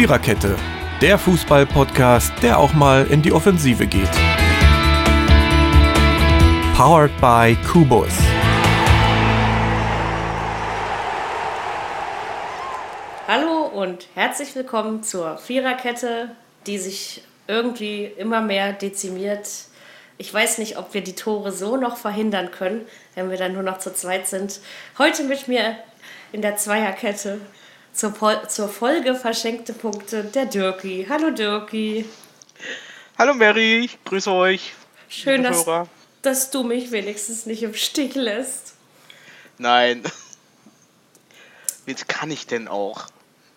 Viererkette, der Fußball-Podcast, der auch mal in die Offensive geht. Powered by Kubus. Hallo und herzlich willkommen zur Viererkette, die sich irgendwie immer mehr dezimiert. Ich weiß nicht, ob wir die Tore so noch verhindern können, wenn wir dann nur noch zu zweit sind. Heute mit mir in der Zweierkette zur, Pol zur Folge verschenkte Punkte der Dirki. Hallo Dirki. Hallo Mary, ich grüße euch. Schön, dass, dass du mich wenigstens nicht im Stich lässt. Nein. Wie kann ich denn auch?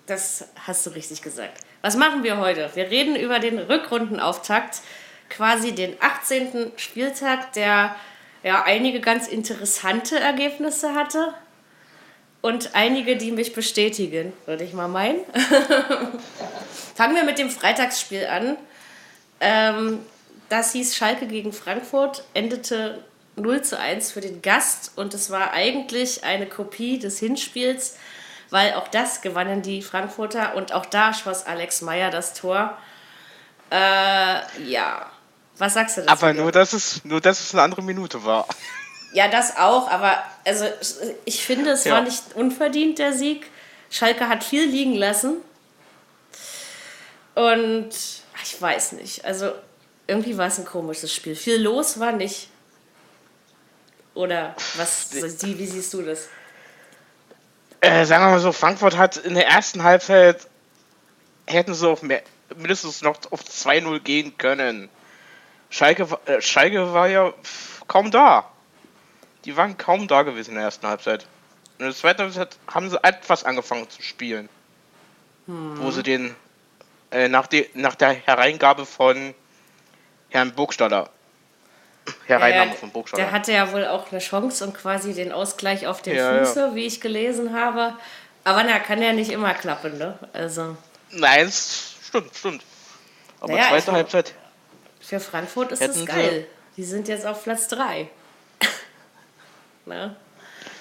Das hast du richtig gesagt. Was machen wir heute? Wir reden über den Rückrundenauftakt, quasi den 18. Spieltag, der ja einige ganz interessante Ergebnisse hatte und einige, die mich bestätigen, würde ich mal meinen. Fangen wir mit dem Freitagsspiel an. Ähm, das hieß Schalke gegen Frankfurt, endete 0 zu 1 für den Gast und es war eigentlich eine Kopie des Hinspiels, weil auch das gewannen die Frankfurter und auch da schoss Alex Meyer das Tor. Äh, ja, was sagst du dazu? Aber nur dass, es, nur, dass es eine andere Minute war. Ja, das auch, aber also ich finde, es ja. war nicht unverdient, der Sieg. Schalke hat viel liegen lassen. Und ich weiß nicht, also irgendwie war es ein komisches Spiel. Viel los war nicht. Oder was, wie siehst du das? Äh, sagen wir mal so, Frankfurt hat in der ersten Halbzeit hätten sie auf mehr, mindestens noch auf 2-0 gehen können. Schalke, äh, Schalke war ja kaum da die waren kaum da gewesen in der ersten Halbzeit. Und in der zweiten Halbzeit haben sie etwas angefangen zu spielen. Hm. Wo sie den äh, nach, die, nach der Hereingabe von Herrn Burgstaller Hereinnahme ja, von Burgstaller. Der hatte ja wohl auch eine Chance und quasi den Ausgleich auf den ja, Füße, ja. wie ich gelesen habe. Aber na, kann ja nicht immer klappen, ne? Also. Nein, stimmt, stimmt. Aber naja, zweite Halbzeit. Für Frankfurt ist es geil. Die sind jetzt auf Platz 3. Ne?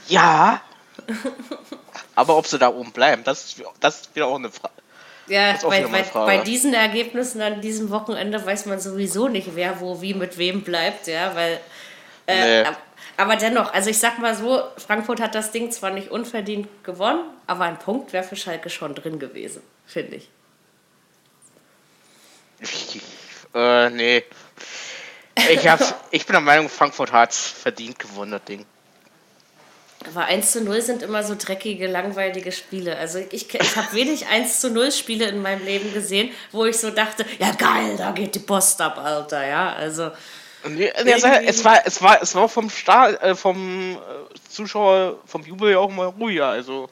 Ja. Aber ob sie da oben bleiben, das, das ist wieder auch eine Frage. Ja, bei, bei, bei, diesen Ergebnissen an diesem Wochenende weiß man sowieso nicht, wer wo wie mit wem bleibt, ja, weil. Äh, nee. Aber dennoch, also ich sag mal so, Frankfurt hat das Ding zwar nicht unverdient gewonnen, aber ein Punkt wäre für Schalke schon drin gewesen, finde ich. äh, nee. Ich, hab's, ich bin der Meinung, Frankfurt hat verdient gewonnen, das Ding. Aber 1 zu 0 sind immer so dreckige, langweilige Spiele. Also ich, ich habe wenig 1 zu 0 Spiele in meinem Leben gesehen, wo ich so dachte, ja geil, da geht die Post ab, Alter, ja. Also. Nee, es war, es war, es war vom Start, äh, vom äh, Zuschauer, vom Jubel ja auch mal ruhiger. Also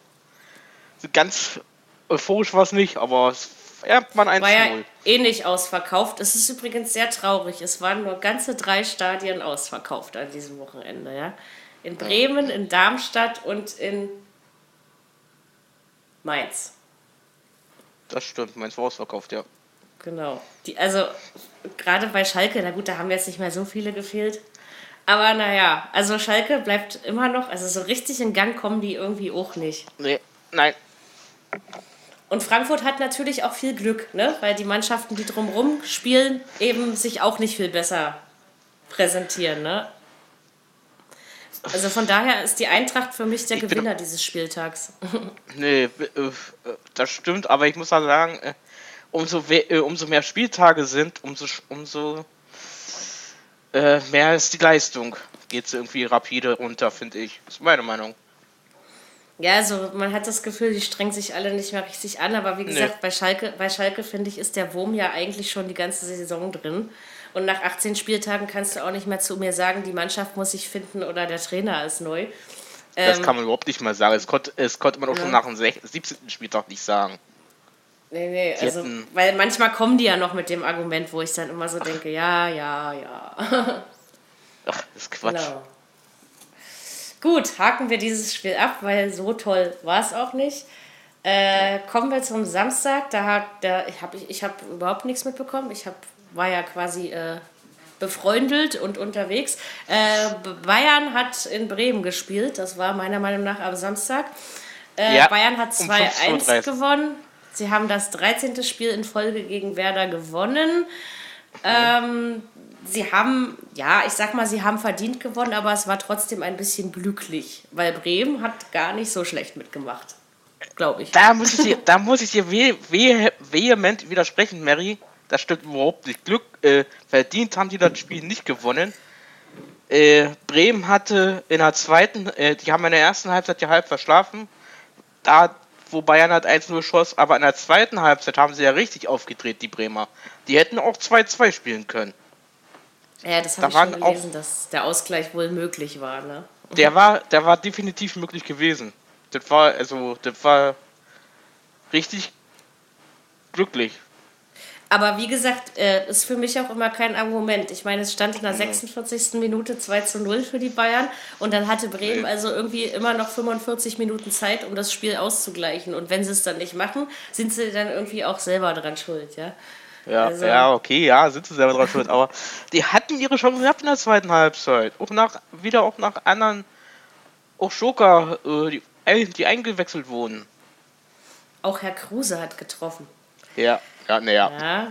ganz euphorisch war es nicht, aber es ja, man 1 war ja eh nicht ausverkauft. Es ist übrigens sehr traurig. Es waren nur ganze drei Stadien ausverkauft an diesem Wochenende, ja. In Bremen, in Darmstadt und in Mainz. Das stimmt, Mainz war ausverkauft, ja. Genau. Die, also gerade bei Schalke, na gut, da haben jetzt nicht mehr so viele gefehlt. Aber naja, also Schalke bleibt immer noch, also so richtig in Gang kommen die irgendwie auch nicht. Nee, nein. Und Frankfurt hat natürlich auch viel Glück, ne? weil die Mannschaften, die drumherum spielen, eben sich auch nicht viel besser präsentieren. Ne? Also von daher ist die Eintracht für mich der ich Gewinner dieses Spieltags. Nee, äh, das stimmt, aber ich muss auch sagen, äh, umso, äh, umso mehr Spieltage sind, umso, umso mehr ist die Leistung. Geht es irgendwie rapide runter, finde ich. Das ist meine Meinung. Ja, also man hat das Gefühl, die strengen sich alle nicht mehr richtig an, aber wie gesagt, nee. bei Schalke, bei Schalke finde ich, ist der Wurm ja eigentlich schon die ganze Saison drin. Und nach 18 Spieltagen kannst du auch nicht mehr zu mir sagen, die Mannschaft muss sich finden oder der Trainer ist neu. Das ähm, kann man überhaupt nicht mal sagen. Das konnte, das konnte man auch ja. schon nach dem 17. Spieltag nicht sagen. Nee, nee, die also, hätten... weil manchmal kommen die ja noch mit dem Argument, wo ich dann immer so denke, ja, ja, ja. Ach, das ist Quatsch. Genau. Gut, haken wir dieses Spiel ab, weil so toll war es auch nicht. Äh, kommen wir zum Samstag. Da hat der, ich habe ich hab überhaupt nichts mitbekommen. Ich hab, war ja quasi äh, befreundelt und unterwegs. Äh, Bayern hat in Bremen gespielt. Das war meiner Meinung nach am Samstag. Äh, ja, Bayern hat 2-1 um gewonnen. Sie haben das 13. Spiel in Folge gegen Werder gewonnen. Ähm, sie haben, ja, ich sag mal, sie haben verdient gewonnen, aber es war trotzdem ein bisschen glücklich, weil Bremen hat gar nicht so schlecht mitgemacht, glaube ich. Da muss ich dir, da muss ich dir veh, veh, vehement widersprechen, Mary. Das stimmt überhaupt nicht. Glück, äh, verdient haben die das Spiel nicht gewonnen. Äh, Bremen hatte in der zweiten, äh, die haben in der ersten Halbzeit ja halb verschlafen. Da wo Bayern hat 1-0 schoss, aber in der zweiten Halbzeit haben sie ja richtig aufgedreht, die Bremer. Die hätten auch 2-2 spielen können. Ja, das habe da ich schon gelesen, dass der Ausgleich wohl möglich war, ne? Der war, der war definitiv möglich gewesen. Das war, also, das war richtig glücklich. Aber wie gesagt, äh, ist für mich auch immer kein Argument. Ich meine, es stand in der 46. Minute 2 zu 0 für die Bayern und dann hatte Bremen also irgendwie immer noch 45 Minuten Zeit, um das Spiel auszugleichen. Und wenn sie es dann nicht machen, sind sie dann irgendwie auch selber dran schuld, ja. Ja, also, ja, okay, ja, sind sie selber dran schuld, aber die hatten ihre Chance gehabt in der zweiten Halbzeit. Auch nach, wieder auch nach anderen, auch Schoker, äh, die, die eingewechselt wurden. Auch Herr Kruse hat getroffen. Ja. Ja, naja. Ja.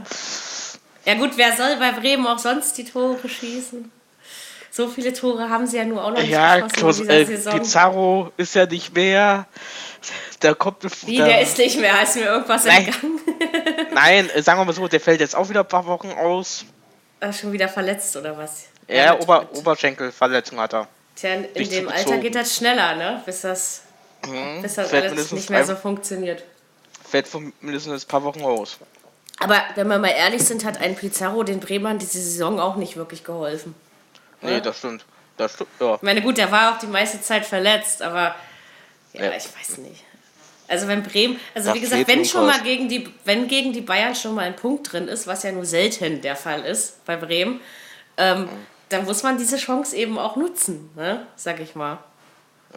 ja, gut, wer soll bei Bremen auch sonst die Tore schießen? So viele Tore haben sie ja nur auch noch nicht ja, geschossen in dieser äh, Saison. Pizarro ist ja nicht mehr. Da kommt Wie, da, der ist nicht mehr, ist mir irgendwas nein, entgangen. nein, äh, sagen wir mal so, der fällt jetzt auch wieder ein paar Wochen aus. Ach, schon wieder verletzt oder was? Ja, ja Ober, Oberschenkelverletzung hat er. Tja, in Nicht dem Alter geht das schneller, ne? Bis das, mhm, bis das alles nicht mehr so funktioniert. Fällt mindestens ein paar Wochen aus. Aber wenn wir mal ehrlich sind, hat ein Pizarro den Bremern diese Saison auch nicht wirklich geholfen. Nee, ja? das stimmt. Das stimmt, ja. Ich meine, gut, der war auch die meiste Zeit verletzt, aber ja, ja. ich weiß nicht. Also wenn Bremen, also das wie gesagt, wenn schon mal gegen die, wenn gegen die Bayern schon mal ein Punkt drin ist, was ja nur selten der Fall ist bei Bremen, ähm, mhm. dann muss man diese Chance eben auch nutzen, ne? sag ich mal.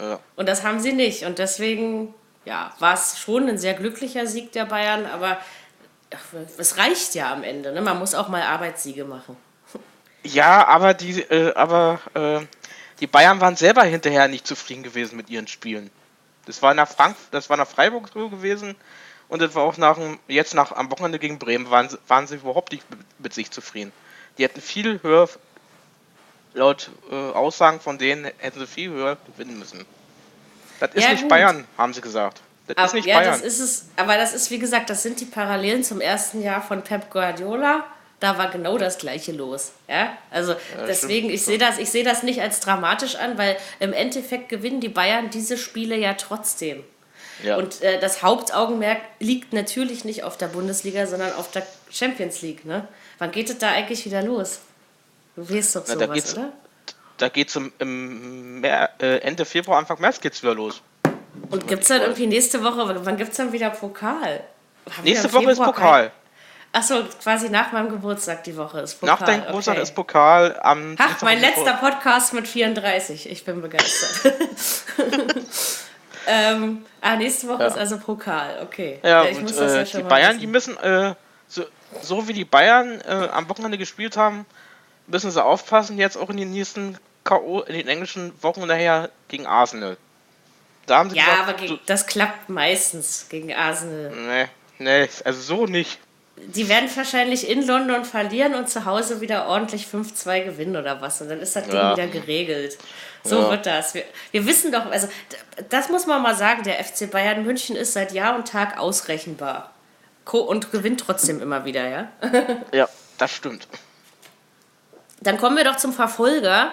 Ja. Und das haben sie nicht. Und deswegen, ja, war es schon ein sehr glücklicher Sieg der Bayern, aber es reicht ja am Ende. Ne? Man muss auch mal Arbeitssiege machen. Ja, aber die, äh, aber äh, die Bayern waren selber hinterher nicht zufrieden gewesen mit ihren Spielen. Das war nach Frank, das war nach Freiburg so gewesen und das war auch nach jetzt nach am Wochenende gegen Bremen waren, waren sie überhaupt nicht mit sich zufrieden. Die hätten viel höher, laut äh, Aussagen von denen hätten sie viel höher gewinnen müssen. Das ist ja, nicht gut. Bayern, haben sie gesagt. Das aber, ist nicht ja, Bayern. das ist es. Aber das ist, wie gesagt, das sind die Parallelen zum ersten Jahr von Pep Guardiola. Da war genau das Gleiche los. Ja? Also ja, deswegen, ich sehe das, seh das nicht als dramatisch an, weil im Endeffekt gewinnen die Bayern diese Spiele ja trotzdem. Ja. Und äh, das Hauptaugenmerk liegt natürlich nicht auf der Bundesliga, sondern auf der Champions League. Ne? Wann geht es da eigentlich wieder los? Du weißt doch sowas, oder? Da geht es äh, Ende Februar, Anfang März geht's wieder los. Und gibt es dann irgendwie nächste Woche, wann gibt es dann wieder Pokal? Haben nächste Woche ist Pokal. Achso, quasi nach meinem Geburtstag die Woche ist Pokal. Nach deinem Geburtstag okay. ist Pokal am. Ach, mein letzter Podcast mit 34. Ich bin begeistert. ähm, ah, nächste Woche ja. ist also Pokal, okay. Ja, ich und, muss das ja äh, schon die Bayern, wissen. die müssen, äh, so, so, wie die Bayern äh, am Wochenende gespielt haben, müssen sie aufpassen, jetzt auch in den nächsten K.O., in den englischen Wochen nachher gegen Arsenal. Da haben sie ja, gesagt, aber gegen, das klappt meistens gegen Arsenal. Nee, nee, also so nicht. Die werden wahrscheinlich in London verlieren und zu Hause wieder ordentlich 5-2 gewinnen oder was. Und dann ist das Ding ja. wieder geregelt. So ja. wird das. Wir, wir wissen doch, also das muss man mal sagen, der FC Bayern München ist seit Jahr und Tag ausrechenbar. Und gewinnt trotzdem immer wieder, ja? ja, das stimmt. Dann kommen wir doch zum Verfolger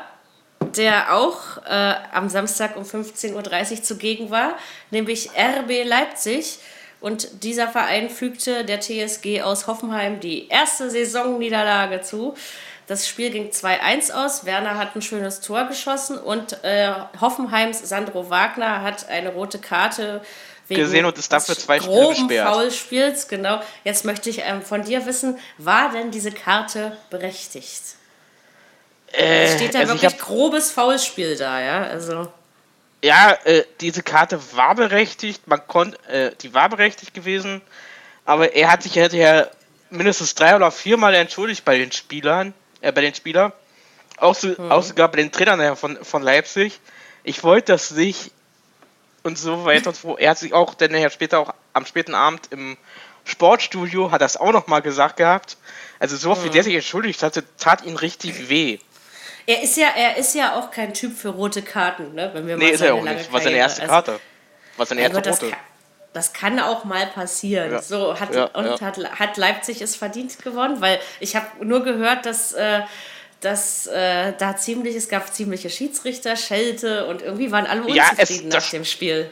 der auch äh, am Samstag um 15.30 Uhr zugegen war, nämlich RB Leipzig. Und dieser Verein fügte der TSG aus Hoffenheim die erste Saisonniederlage zu. Das Spiel ging 2-1 aus. Werner hat ein schönes Tor geschossen und äh, Hoffenheims Sandro Wagner hat eine rote Karte wegen gesehen und ist dafür zwei Spiele gesperrt. Foulspiels, genau. Jetzt möchte ich ähm, von dir wissen, war denn diese Karte berechtigt? Äh, steht da also wirklich hab, grobes Foulspiel da, ja? Also. Ja, äh, diese Karte war berechtigt, man konnte, äh, die war berechtigt gewesen, aber er hat sich ja mindestens drei oder viermal entschuldigt bei den Spielern, äh, bei den Spielern, auch, so, hm. auch sogar bei den Trainern von, von Leipzig. Ich wollte das nicht und so weiter. Und er hat sich auch dann ja später auch am späten Abend im Sportstudio hat das auch noch mal gesagt gehabt. Also so oft wie der sich entschuldigt hatte, tat ihn richtig weh. Er ist ja, er ist ja auch kein Typ für rote Karten, ne? Wenn wir Nee, mal ist er seine auch nicht. Was seine erste also- Karte. Was seine erste das, rote. kann, das kann auch mal passieren. Ja. So hat, Ja, und ja. Hat, hat Leipzig es verdient gewonnen, weil ich habe nur gehört, dass, äh, dass äh, da ziemlich, es gab ziemliche Schiedsrichter, Schelte und irgendwie waren alle es- unzufrieden das- nach dem Spiel.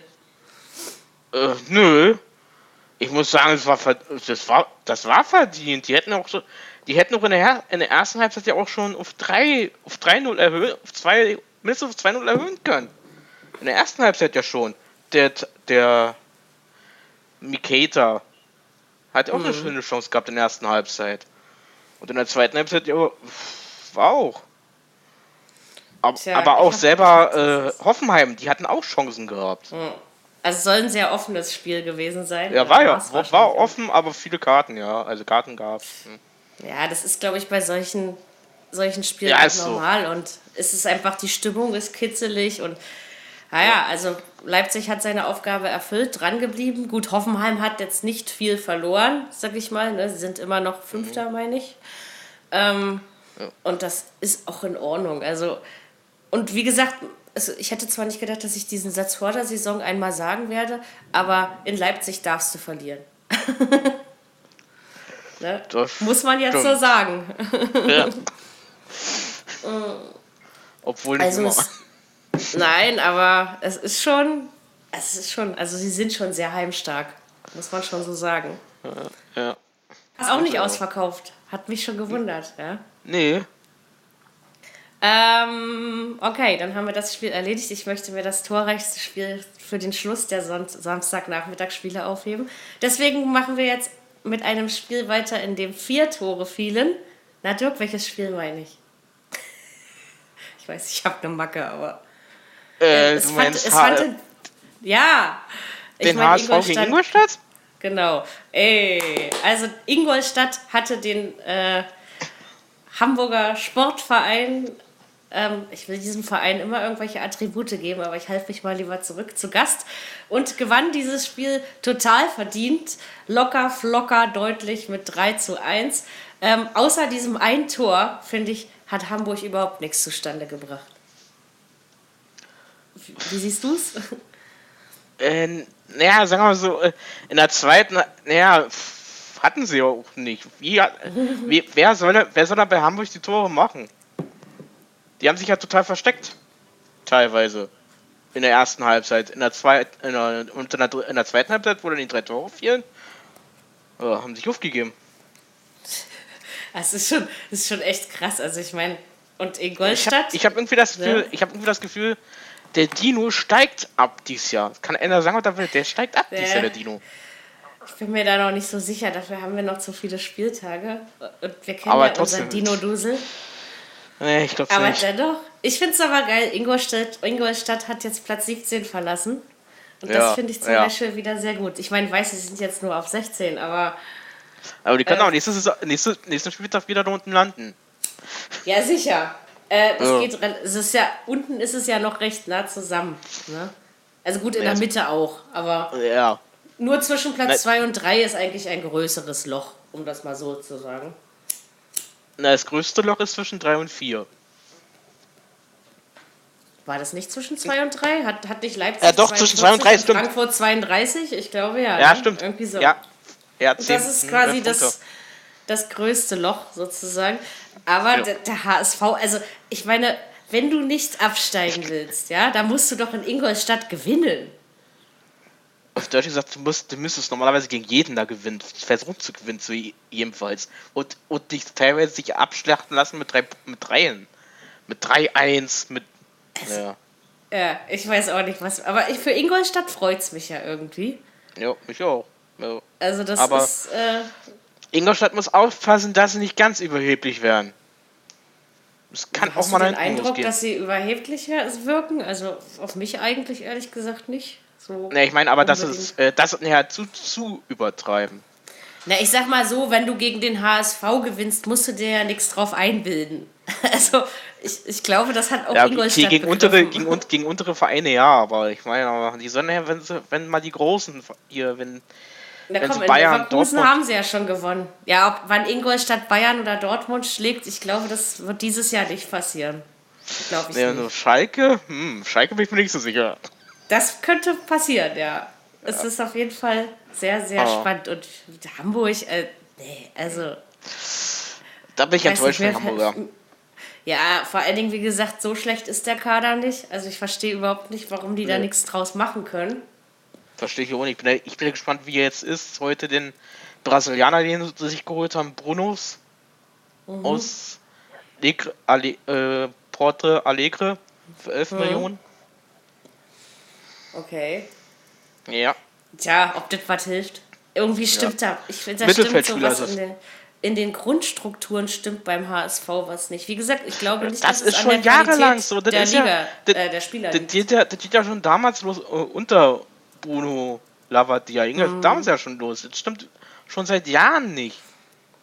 Äh, nö. Ich muss sagen, es war, das war, das war verdient. Die hätten auch so, die hätten auch in der, in der ersten Halbzeit ja auch schon auf 3, auf 3-0 erhöhen, auf 2, mindestens auf 2-0 erhöhen können. In der ersten Halbzeit ja schon. Der, der Miketa hat auch eine schöne Chance gehabt in der ersten Halbzeit. Und in der zweiten Halbzeit ja, war auch. Aber, Tja, aber auch selber äh, Hoffenheim, die hatten auch Chancen gehabt. Also es soll ein sehr offenes Spiel gewesen sein. Ja, war ja, war, war offen, aber viele Karten, ja. Also Karten gab es. Ja, das ist, glaube ich, bei solchen, solchen Spielen Ja, ist so. normal. Und es ist einfach, die Stimmung ist kitzelig. Und naja, also Leipzig hat seine Aufgabe erfüllt, dran geblieben. Gut, Hoffenheim hat jetzt nicht viel verloren, sag ich mal. Ne? Sie sind immer noch Fünfter, meine ich. Ähm, Und das ist auch in Ordnung. Also, und wie gesagt, also ich hätte zwar nicht gedacht, dass ich diesen Satz vor der Saison einmal sagen werde, aber in Leipzig darfst du verlieren. ne? Das Muss man jetzt so stimmt. sagen. Ja. Obwohl nicht Also immer. es, nein, aber es ist schon, es ist schon, also sie sind schon sehr heimstark, muss man schon so sagen. Ja. Ist auch nicht ausverkauft, hat mich schon gewundert. Ja. Nee. Ähm, okay, dann haben wir das Spiel erledigt. Ich möchte mir das torreichste Spiel für den Schluss der Son Samstagnachmittagsspiele aufheben. Deswegen machen wir jetzt mit einem Spiel weiter, in dem vier Tore fielen. Na Dirk, welches Spiel meine ich? Ich weiß, ich habe eine Macke, aber Äh, es du fand, es fand, ja. Ich den mein, HSV gegen Ingolstadt? Genau. Ey, also Ingolstadt hatte den äh, Hamburger Sportverein, ähm, ich will diesem Verein immer irgendwelche Attribute geben, aber ich halte mich mal lieber zurück zu Gast und gewann dieses Spiel total verdient, locker, flocker, deutlich mit 3 zu 1. Ähm, außer diesem ein Tor, finde ich, hat Hamburg überhaupt nichts zustande gebracht. Wie, wie siehst du es? Äh, naja, sagen wir mal so, äh, in der zweiten, naja, hatten sie auch nicht. Wie, wie, wer, soll, wer soll da bei Hamburg die Tore machen? Die haben sich ja total versteckt. Teilweise. In der ersten Halbzeit. In der zweiten, in der, und in der, in der zweiten Halbzeit, wo dann die drei Tore fielen, äh, haben sich aufgegeben. Das ist schon, das ist schon echt krass. Also ich meine, und Ich Ingolstadt. habe ich hab irgendwie das Gefühl, Ja. ich habe irgendwie das Gefühl, der Dino steigt ab dieses Jahr. Kann einer sagen, was er will? Der steigt ab dieses Ja. Jahr, der Dino. Ich bin mir da noch nicht so sicher, dafür haben wir noch zu viele Spieltage. Und wir kennen Aber ja trotzdem. unseren Dino-Dusel. Nee, ich glaube Aber nicht. dennoch, ich finde es aber geil, Ingolstadt, Ingolstadt hat jetzt Platz 17 verlassen. Und Ja, das finde ich zum ja. Beispiel wieder sehr gut. Ich meine, weiß, sie sind jetzt nur auf 16, aber Aber die können äh, auch nächstes, Saison- nächste, nächsten Spieltag wieder da unten landen. ja, sicher. Äh, das Ja. geht, es ist ja, unten ist es ja noch recht nah zusammen. Ne? Also gut, in Ja, der es- Mitte auch, aber Ja. Nur zwischen. Platz 2 und 3 ist eigentlich ein größeres Loch, um das mal so zu sagen. Na, das größte Loch ist zwischen 3 und 4. War das nicht zwischen 2 und 3? Hat, hat nicht Leipzig Ja, doch, zwischen 2 und 3, stimmt. Frankfurt 32? Ich glaube ja. Ja, ne? stimmt. Irgendwie so. Ja. Ja, Und 10, das ist quasi 11 das, das größte Loch sozusagen. Aber Ja. der, der HSV, also ich meine, wenn du nicht absteigen willst, ja, dann musst du doch in Ingolstadt gewinnen. Auf Deutsch gesagt, du, musst, du müsstest normalerweise gegen jeden da gewinnen. Versuchen zu gewinnen, so je- jedenfalls. Und, und dich teilweise sich abschlachten lassen mit drei mit Dreien. Mit 3-1, mit. Ja. Ja, ich weiß auch nicht was. Aber ich, für Ingolstadt freut es mich ja irgendwie. ja, mich auch. Ja. Also das Aber- ist. Äh, Ingolstadt muss aufpassen, dass sie nicht ganz überheblich werden. Es kann auch mal du den Eindruck, losgehen. dass sie überheblicher wirken? Also auf mich eigentlich ehrlich gesagt nicht. So Ne, ich meine aber, das unbedingt. ist äh, das ja zu, zu übertreiben. Na, ich sag mal so, wenn du gegen den HSV gewinnst, musst du dir ja nichts drauf einbilden. Also, ich, ich glaube, das hat auch Ja, Ingolstadt okay, gegen, untere, gegen, gegen untere Vereine ja, aber ich meine, aber die sollen ja, wenn, sie, wenn mal die großen hier, wenn. Na wenn komm, sie in Bayern, Leverkusen Dortmund- haben sie ja schon gewonnen. Ja, ob wann Ingolstadt Bayern oder Dortmund schlägt, ich glaube, das wird dieses Jahr nicht passieren. Glaube ich Ja, nicht. so Schalke, hm, Schalke bin ich mir nicht so sicher. Das könnte passieren, ja. Es ist auf jeden Fall sehr, sehr Aber- spannend. Und Hamburg, äh, nee, also. Da bin ich enttäuscht von Hamburger. Ja, vor allen Dingen, wie gesagt, so schlecht ist der Kader nicht. Also ich verstehe überhaupt nicht, warum die da Nee. nichts draus machen können. Verstehe ich auch nicht. Ich bin, ich bin gespannt, wie er jetzt ist. Heute den Brasilianer, den sie sich geholt haben, Brunos Mhm. aus Legre, Ale, äh, Porte Alegre für 11 Mhm. Millionen. Okay. Ja. Tja, ob das was hilft. Irgendwie stimmt da. Ich finde, da stimmt sowas in den, in den Grundstrukturen stimmt beim HSV was nicht. Wie gesagt, ich glaube nicht, Das dass ist es schon an der jahrelang so. Das der ist ja- Liga, das- äh, der Spieler Das geht ja, das geht ja schon damals los, äh, unter Bruno Lavadia. Mhm. Damals ja schon los. Das stimmt schon seit Jahren nicht.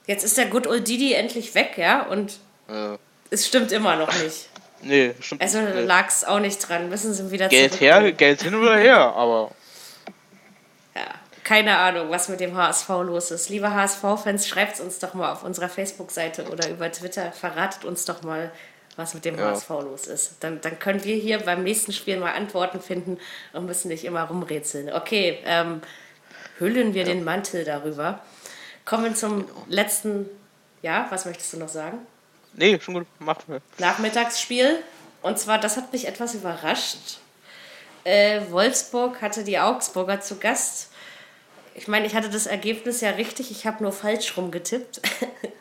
Jetzt ist der Good Old Didi endlich weg, ja, und Äh, es stimmt immer noch nicht. Nee, stimmt Also lag es auch nicht dran. Müssen sie wieder Geld her, Geld hin oder her, aber Ja, keine Ahnung, was mit dem HSV los ist. Liebe HSV-Fans, schreibt es uns doch mal auf unserer Facebook-Seite oder über Twitter. Verratet uns doch mal, was mit dem Ja. HSV los ist. Dann, dann können wir hier beim nächsten Spiel mal Antworten finden und müssen nicht immer rumrätseln. Okay, ähm, hüllen wir den Mantel darüber. Kommen wir zum letzten, ja, was möchtest du noch sagen? Nee, schon gut, macht mir. Nachmittagsspiel. Und zwar, das hat mich etwas überrascht. Äh, Wolfsburg hatte die Augsburger zu Gast. Ich meine, ich hatte das Ergebnis ja richtig, ich habe nur falsch rumgetippt.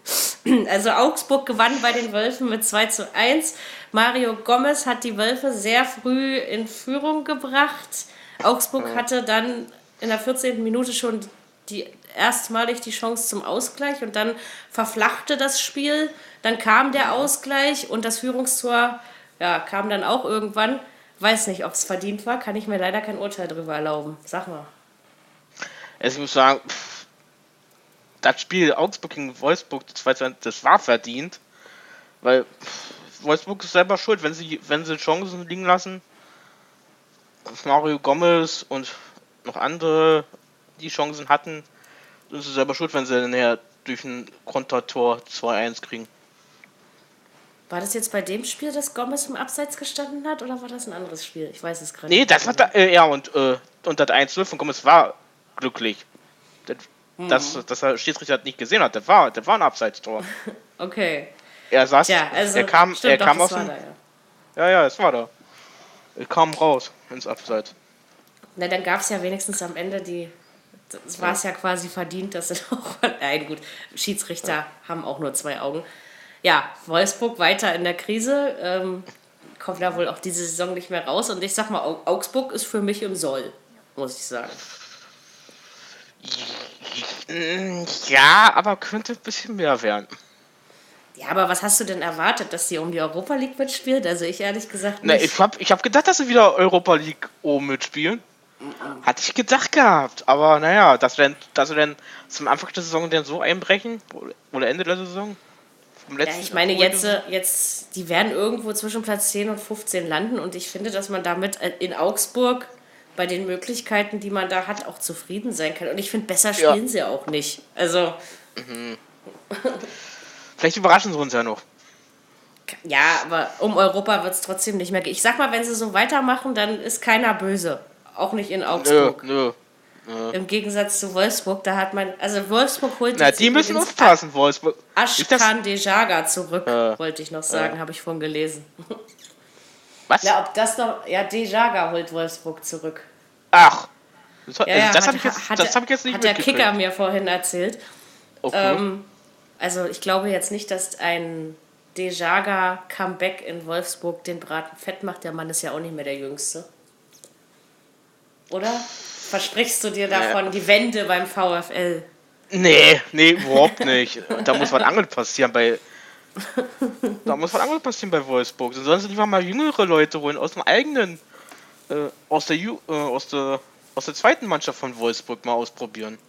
also Augsburg gewann bei den Wölfen mit 2 zu 1. Mario Gomez hat die Wölfe sehr früh in Führung gebracht. Augsburg hatte dann in der 14. Minute schon die erstmalig die Chance zum Ausgleich und dann verflachte das Spiel. Dann kam der Ausgleich und das Führungstor ja, kam dann auch irgendwann. Weiß nicht, ob es verdient war, kann ich mir leider kein Urteil darüber erlauben. Sag mal. Also ich muss sagen, pff, das Spiel Augsburg gegen Wolfsburg, das, war, verdient, weil pff, Wolfsburg ist selber schuld, wenn sie, wenn sie Chancen liegen lassen. Mario Gomez und noch andere die Chancen hatten, sind sie selber schuld, wenn sie nachher durch ein Kontertor 2-1 kriegen. War das jetzt bei dem Spiel, dass Gomez im Abseits gestanden hat oder war das ein anderes Spiel? Ich weiß es gerade Nee, das war da, äh, ja, und, äh, und das 1-0 von Gomez war glücklich. Das, das, dass der Schiedsrichter das nicht gesehen hat, das war, das war ein Abseitstor. Okay. Er saß, Tja, also er kam, stimmt er doch, kam aus dem, da, ja. ja, ja, es war da. Er kam raus ins Abseits. Na, dann gab es ja wenigstens am Ende die. Das war es ja quasi verdient, dass sie auch. Nein, gut, Schiedsrichter haben auch nur zwei Augen. Ja, Wolfsburg weiter in der Krise. Ähm, kommt da wohl auch diese Saison nicht mehr raus. Und ich sag mal, Au- Augsburg ist für mich im Soll, muss ich sagen. Ja, aber könnte ein bisschen mehr werden. Ja, aber was hast du denn erwartet, dass sie um die Europa League mitspielt? Also ich ehrlich gesagt Ne, nicht. ich hab, ich hab gedacht, dass sie wieder Europa League oben mitspielen. Hatte ich gedacht gehabt. Aber naja, dass wir, dann, dass wir dann zum Anfang der Saison dann so einbrechen, oder Ende der Saison. Vom Ja, letzten ich meine, jetzt, äh, jetzt, die werden irgendwo zwischen Platz 10 und 15 landen und ich finde, dass man damit äh, in Augsburg bei den Möglichkeiten, die man da hat, auch zufrieden sein kann. Und ich finde, besser Ja. spielen sie auch nicht. Also, Vielleicht überraschen sie uns ja noch. ja, aber um Europa wird es trotzdem nicht mehr gehen. Ich sag mal, wenn sie so weitermachen, dann ist keiner böse. Auch nicht in Nö, Augsburg. Nö. Im Gegensatz zu Wolfsburg, da hat man, also Wolfsburg holt Na, die müssen aufpassen, Wolfsburg. Ashkan Dejaga zurück, Äh, wollte ich noch sagen, habe ich vorhin gelesen. Was? Ja, ob das noch. Ja, Dejaga holt Wolfsburg zurück. Ach. Das, Ja, ja, also das hat, habe ich, jetzt- hat, das hab ich jetzt nicht Hat der. Kicker mir vorhin erzählt. Okay. Ähm, also ich glaube jetzt nicht, dass ein Dejaga-Comeback in Wolfsburg den Braten fett macht. Der Mann ist ja auch nicht mehr der Jüngste. Oder? Versprichst du dir davon die Wende beim VfL? Nee, nee, überhaupt nicht. Da muss was anderes passieren bei. Da muss was anderes passieren bei Wolfsburg. Dann sollen sie lieber mal jüngere Leute holen aus dem eigenen, äh, aus der Ju äh, aus der aus der zweiten Mannschaft von Wolfsburg mal ausprobieren.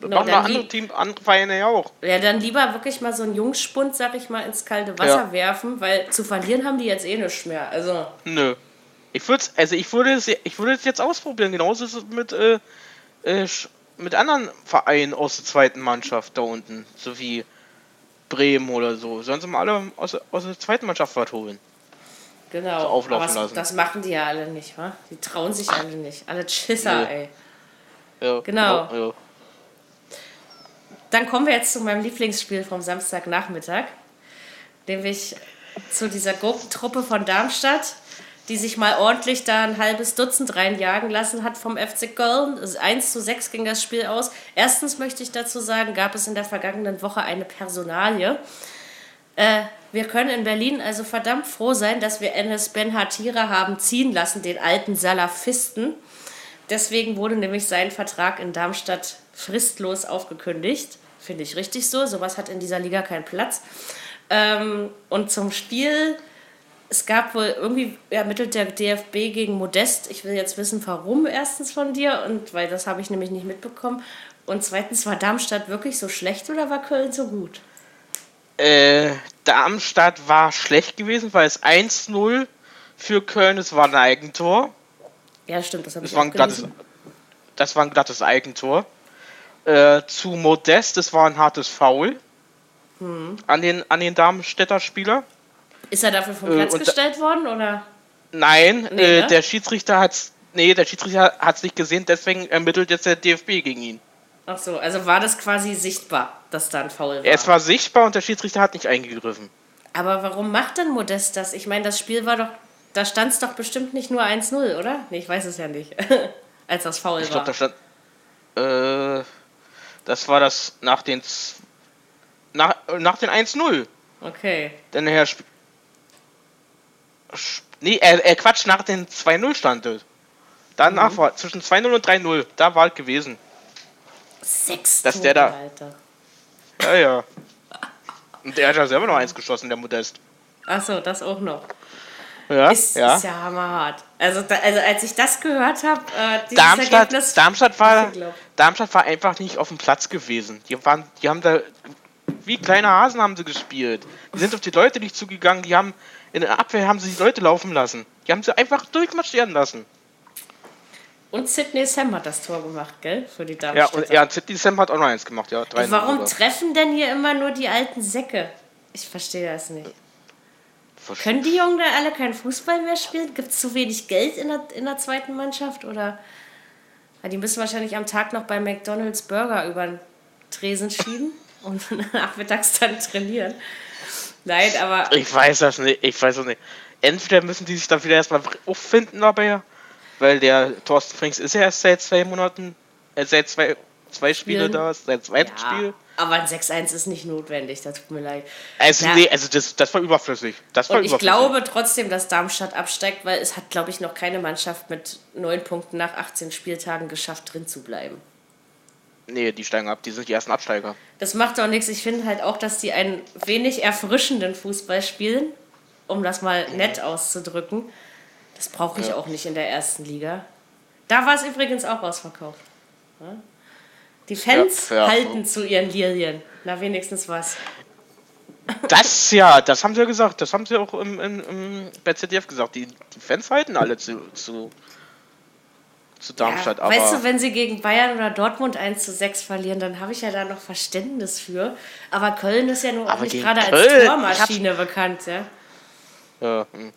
No, machen noch andere Team, andere Vereine ja auch. Ja, dann lieber wirklich mal so einen Jungspund, sag ich mal, ins kalte Wasser Ja. werfen, weil zu verlieren haben die jetzt eh nichts mehr. Also, Nö. Ich würde also ich würde es ich würde es jetzt ausprobieren. Genauso ist es mit äh, äh, mit anderen Vereinen aus der zweiten Mannschaft da unten, so wie Bremen oder so. Sollen sie mal alle aus, der- aus der zweiten Mannschaft was holen? genau. So auflaufen Aber lassen. das machen die ja alle nicht, wa? Die trauen sich alle nicht. Alle Schisser, Nee. ey. Ja, Genau. Ja. Dann kommen wir jetzt zu meinem Lieblingsspiel vom Samstagnachmittag, nämlich zu dieser Gurkentruppe von Darmstadt, die sich mal ordentlich da ein halbes Dutzend reinjagen lassen hat vom FC Köln. Also 1 zu 6 ging das Spiel aus. Erstens möchte ich dazu sagen, gab es in der vergangenen Woche eine Personalie. Äh, wir können in Berlin also verdammt froh sein, dass wir Enes Ben Hatira haben ziehen lassen, den alten Salafisten. Deswegen wurde nämlich sein Vertrag in Darmstadt fristlos aufgekündigt. Finde ich richtig so. Sowas hat in dieser Liga keinen Platz. Ähm, und zum Spiel, es gab wohl irgendwie ermittelt der DFB gegen Modest. Ich will jetzt wissen, warum erstens von dir und weil das habe ich nämlich nicht mitbekommen. Und zweitens, war Darmstadt wirklich so schlecht oder war Köln so gut? Äh, Darmstadt war schlecht gewesen, weil es 1-0 für Köln, es war ein Eigentor. Ja, stimmt, das habe ich war glattes, das war ein glattes Eigentor. Äh, zu Modest, das war ein hartes Foul. Hm. An den, an den Darmstädter Spieler. Ist er dafür vom Äh, Platz da- gestellt worden oder? Nein, Nee, äh, ne? der Schiedsrichter hat's. Nee, der Schiedsrichter hat's nicht gesehen, deswegen ermittelt jetzt der DFB gegen ihn. Ach so, also war das quasi sichtbar, dass da ein Foul war. Es war sichtbar und der Schiedsrichter hat nicht eingegriffen. Aber warum macht denn Modest das? Ich meine, das Spiel war doch, da stand es doch bestimmt nicht nur 1-0, oder? Nee, ich weiß es ja nicht. Als das Foul Ich war. glaube, da stand. Äh, das war das nach den. Nach, nach den 1-0. Okay. Denn der Herr. Nee, äh, äh, Quatsch, nach den 2-0 stand es. Danach Mhm. war zwischen 2-0 und 3-0. Da war es gewesen. Sechs Dass Tore, der da- Alter. Ja, ja. Und der hat ja selber noch eins geschossen, der Modest. Ach so, das auch noch. Ja, Ist ja. ist ja hammerhart. Also, da, also als ich das gehört habe, äh, dieses Darmstadt, Ergebnis... Darmstadt, war. Darmstadt war einfach nicht auf dem Platz gewesen. Die, waren, die haben da wie kleine Hasen haben sie gespielt. Die sind auf die Leute nicht zugegangen. Die haben in der Abwehr haben sie die Leute laufen lassen. Die haben sie einfach durchmarschieren lassen. Und Sidney Sam hat das Tor gemacht, gell? Für die Ja, Darmstädter. und ja, City Sam hat auch noch eins gemacht. Ja, 3-0 Warum sogar. treffen denn hier immer nur die alten Säcke? Ich verstehe das nicht. Versch- Können die Jungen da alle keinen Fußball mehr spielen? Gibt es zu wenig Geld in der, in der zweiten Mannschaft? Oder? Ja, die müssen wahrscheinlich am Tag noch bei McDonalds Burger über den Tresen schieben und nachmittags dann trainieren. Nein, aber Ich weiß das nicht. Ich weiß das nicht. Entweder müssen die sich dann wieder erstmal auffinden dabei, weil der Thorsten Frings ist ja erst seit zwei Monaten, äh, seit zwei, zwei Spiele Spielen. da, seit zweiten ja, Spiel. aber ein 6-1 ist nicht notwendig, das tut mir leid. Also, Ja. nee, also das, das war überflüssig. Das war Und ich überflüssig. glaube trotzdem, dass Darmstadt absteigt, weil es hat, glaube ich, noch keine Mannschaft mit neun Punkten nach 18 Spieltagen geschafft, drin zu bleiben. Nee, die steigen ab, die sind die ersten Absteiger. Das macht auch nichts. Ich finde halt auch, dass die einen wenig erfrischenden Fußball spielen, um das mal nett auszudrücken. Das brauche ich Ja. auch nicht in der ersten Liga. Da war es übrigens auch ausverkauft. Ja? Die Fans Ja, ja. halten zu ihren Lilien. Na, wenigstens was. Das ja, das haben sie ja gesagt. Das haben sie auch im, im, im, bei ZDF gesagt. Die, die Fans halten alle zu, zu, zu Darmstadt. Ja, aber weißt du, wenn sie gegen Bayern oder Dortmund 1 zu 6 verlieren, dann habe ich ja da noch Verständnis für. Aber Köln ist ja nur auch nicht gerade als Köln, Tormaschine bekannt. Ja? ja, hm.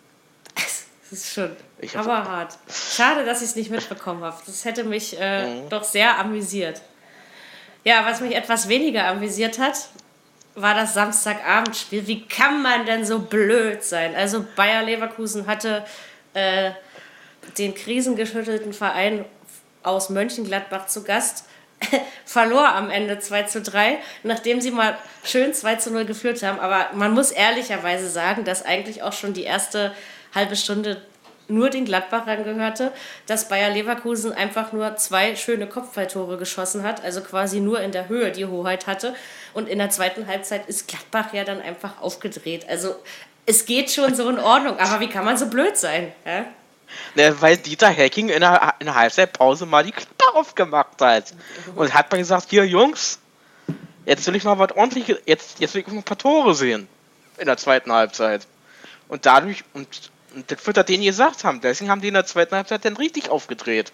Das ist schon hammerhart. Schade, dass ich es nicht mitbekommen habe. Das hätte mich äh, Mhm. doch sehr amüsiert. Ja, was mich etwas weniger amüsiert hat, war das Samstagabendspiel. Wie kann man denn so blöd sein? Also Bayer Leverkusen hatte äh, den krisengeschüttelten Verein aus Mönchengladbach zu Gast. verlor am Ende 2 zu 3, nachdem sie mal schön 2 zu 0 geführt haben. Aber man muss ehrlicherweise sagen, dass eigentlich auch schon die erste halbe Stunde nur den Gladbachern gehörte, dass Bayer Leverkusen einfach nur zwei schöne Kopfballtore geschossen hat, also quasi nur in der Höhe die Hoheit hatte. Und in der zweiten Halbzeit ist Gladbach ja dann einfach aufgedreht. Also es geht schon so in Ordnung, aber wie kann man so blöd sein? Ja? Ne, weil Dieter Hacking in der, in der Halbzeitpause mal die Klappe aufgemacht hat. Und hat man gesagt, hier Jungs, jetzt will ich mal was ordentliches, jetzt, jetzt will ich ein paar Tore sehen. In der zweiten Halbzeit. Und dadurch, und, und das wird er denen gesagt haben. Deswegen haben die in der zweiten Halbzeit dann richtig aufgedreht.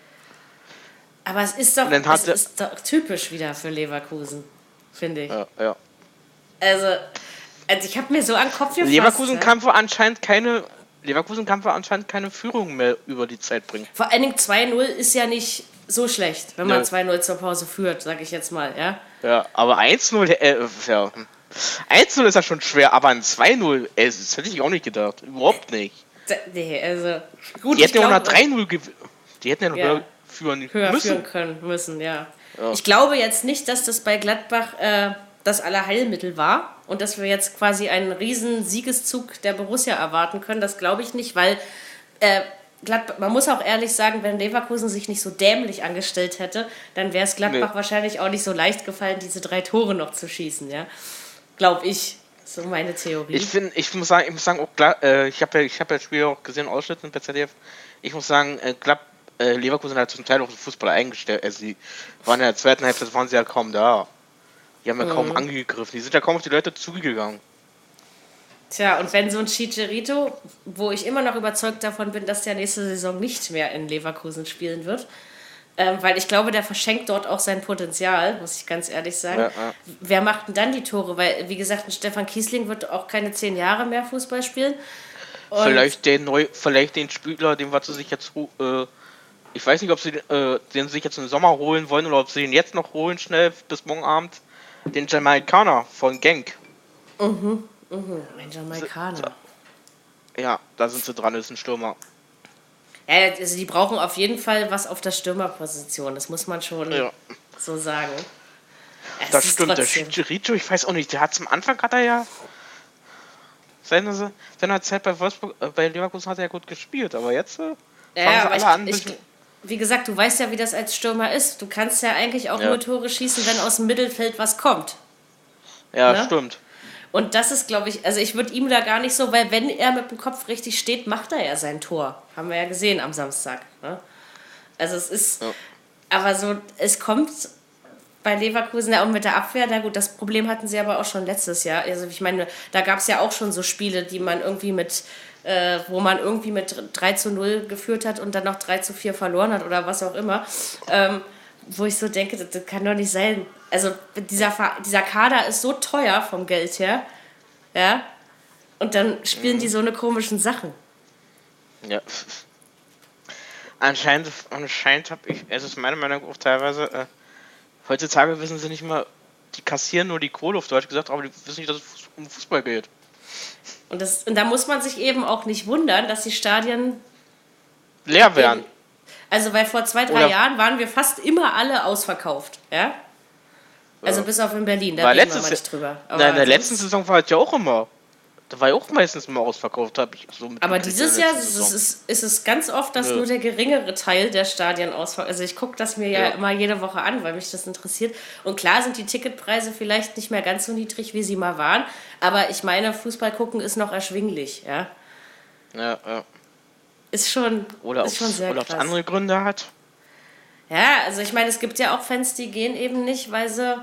Aber es ist doch, es ist doch typisch wieder für Leverkusen, finde ich. Ja, ja. Also, also ich habe mir so an den Kopf gefasst. Leverkusen ne? kann wohl anscheinend keine, Leverkusen kann wohl anscheinend keine Führung mehr über die Zeit bringen. Vor allen Dingen 2-0 ist ja nicht so schlecht, wenn man Nö. 2-0 zur Pause führt, sag ich jetzt mal, ja. Ja, aber 1-0, äh, ja. 1-0 ist ja schon schwer, aber ein 2-0, ey, das hätte ich auch nicht gedacht. Überhaupt nicht. Nee, also gut, Die hätten ja auch nach glaube, 3-0 gew- Die hätten ja noch Ja. höher führen höher müssen. führen können müssen, ja. Ja. Ich glaube jetzt nicht, dass das bei Gladbach äh, das Allerheilmittel war und dass wir jetzt quasi einen riesen Siegeszug der Borussia erwarten können. Das glaube ich nicht, weil äh, Gladbach, man muss auch ehrlich sagen, wenn Leverkusen sich nicht so dämlich angestellt hätte, dann wäre es Gladbach Nee. wahrscheinlich auch nicht so leicht gefallen, diese drei Tore noch zu schießen, ja. Glaube ich. So meine Theorie. Ich finde, ich muss sagen, ich muss sagen, auch klar, äh, ich habe ja, ich habe ja das Spiel auch gesehen, Ausschnitte bei ZDF. Ich muss sagen, äh, Glatt, äh, Leverkusen hat zum Teil auch den Fußball eingestellt. Also die waren in der zweiten Halbzeit waren sie ja kaum da. Die haben ja Mhm. kaum angegriffen. Die sind ja kaum auf die Leute zugegangen. Tja, und wenn so ein Chicharito, wo ich immer noch überzeugt davon bin, dass der nächste Saison nicht mehr in Leverkusen spielen wird, ähm, weil ich glaube, der verschenkt dort auch sein Potenzial, muss ich ganz ehrlich sagen. Ja, ja. Wer macht denn dann die Tore? Weil, wie gesagt, ein Stefan Kiesling wird auch keine zehn Jahre mehr Fußball spielen. Und vielleicht den neu, vielleicht den Spieler, den was sie sich jetzt, äh, ich weiß nicht, ob sie äh, den sich jetzt im Sommer holen wollen oder ob sie den jetzt noch holen schnell bis morgen Abend. Den Jamaikaner von Genk. ein Jamaikaner. Ja, da sind sie dran, ist ein Stürmer. Ja, also die brauchen auf jeden Fall was auf der Stürmerposition. Das muss man schon Ja. so sagen. Es Das stimmt, der trotzdem- Chicharito, ich weiß auch nicht, der hat zum Anfang hat er ja seine, seiner Zeit bei Wolfsburg, äh, bei Leverkusen hat er ja gut gespielt, aber jetzt äh, Ja, aber alle ich, ich, wie gesagt, du weißt ja, wie das als Stürmer ist. Du kannst ja eigentlich auch Ja. nur Tore schießen, wenn aus dem Mittelfeld was kommt. ja, ne? stimmt. Und das ist, glaube ich, also ich würde ihm da gar nicht so, weil wenn er mit dem Kopf richtig steht, macht er ja sein Tor. Haben wir ja gesehen am Samstag. Ne? Also es ist, Ja. aber so, es kommt bei Leverkusen ja auch mit der Abwehr, na gut, das Problem hatten sie aber auch schon letztes Jahr. Also ich meine, da gab es ja auch schon so Spiele, die man irgendwie mit, äh, wo man irgendwie mit 3 zu 0 geführt hat und dann noch 3 zu 4 verloren hat oder was auch immer. Ähm, wo ich so denke, das, das kann doch nicht sein. Also dieser, dieser Kader ist so teuer vom Geld her, ja, und dann spielen die so eine komischen Sachen. Ja. Anscheinend, anscheinend habe ich, es ist meiner Meinung nach auch teilweise, äh, heutzutage wissen sie nicht mal, die kassieren nur die Kohle auf Deutsch gesagt, aber die wissen nicht, dass es um Fußball geht. Und, das, und da muss man sich eben auch nicht wundern, dass die Stadien Leer werden. Also, weil vor zwei, drei Oder- Jahren waren wir fast immer alle ausverkauft, ja? Also bis auf in Berlin, da War reden wir mal nicht drüber. Nein, in der letzten Saison war es ja auch immer. Da war ja auch meistens immer ausverkauft, habe ich so Aber dieses der Jahr ist es, ist es ganz oft, dass Ja. nur der geringere Teil der Stadien ausverkauft Also ich gucke das mir ja, Ja. immer jede Woche an, weil mich das interessiert. Und klar sind die Ticketpreise vielleicht nicht mehr ganz so niedrig, wie sie mal waren. Aber ich meine, Fußball gucken ist noch erschwinglich, ja? Ja, ja. Ist schon, Oder ist schon ob sehr es krass. andere Gründe hat. Ja, also ich meine, es gibt ja auch Fans, die gehen eben nicht, weil sie,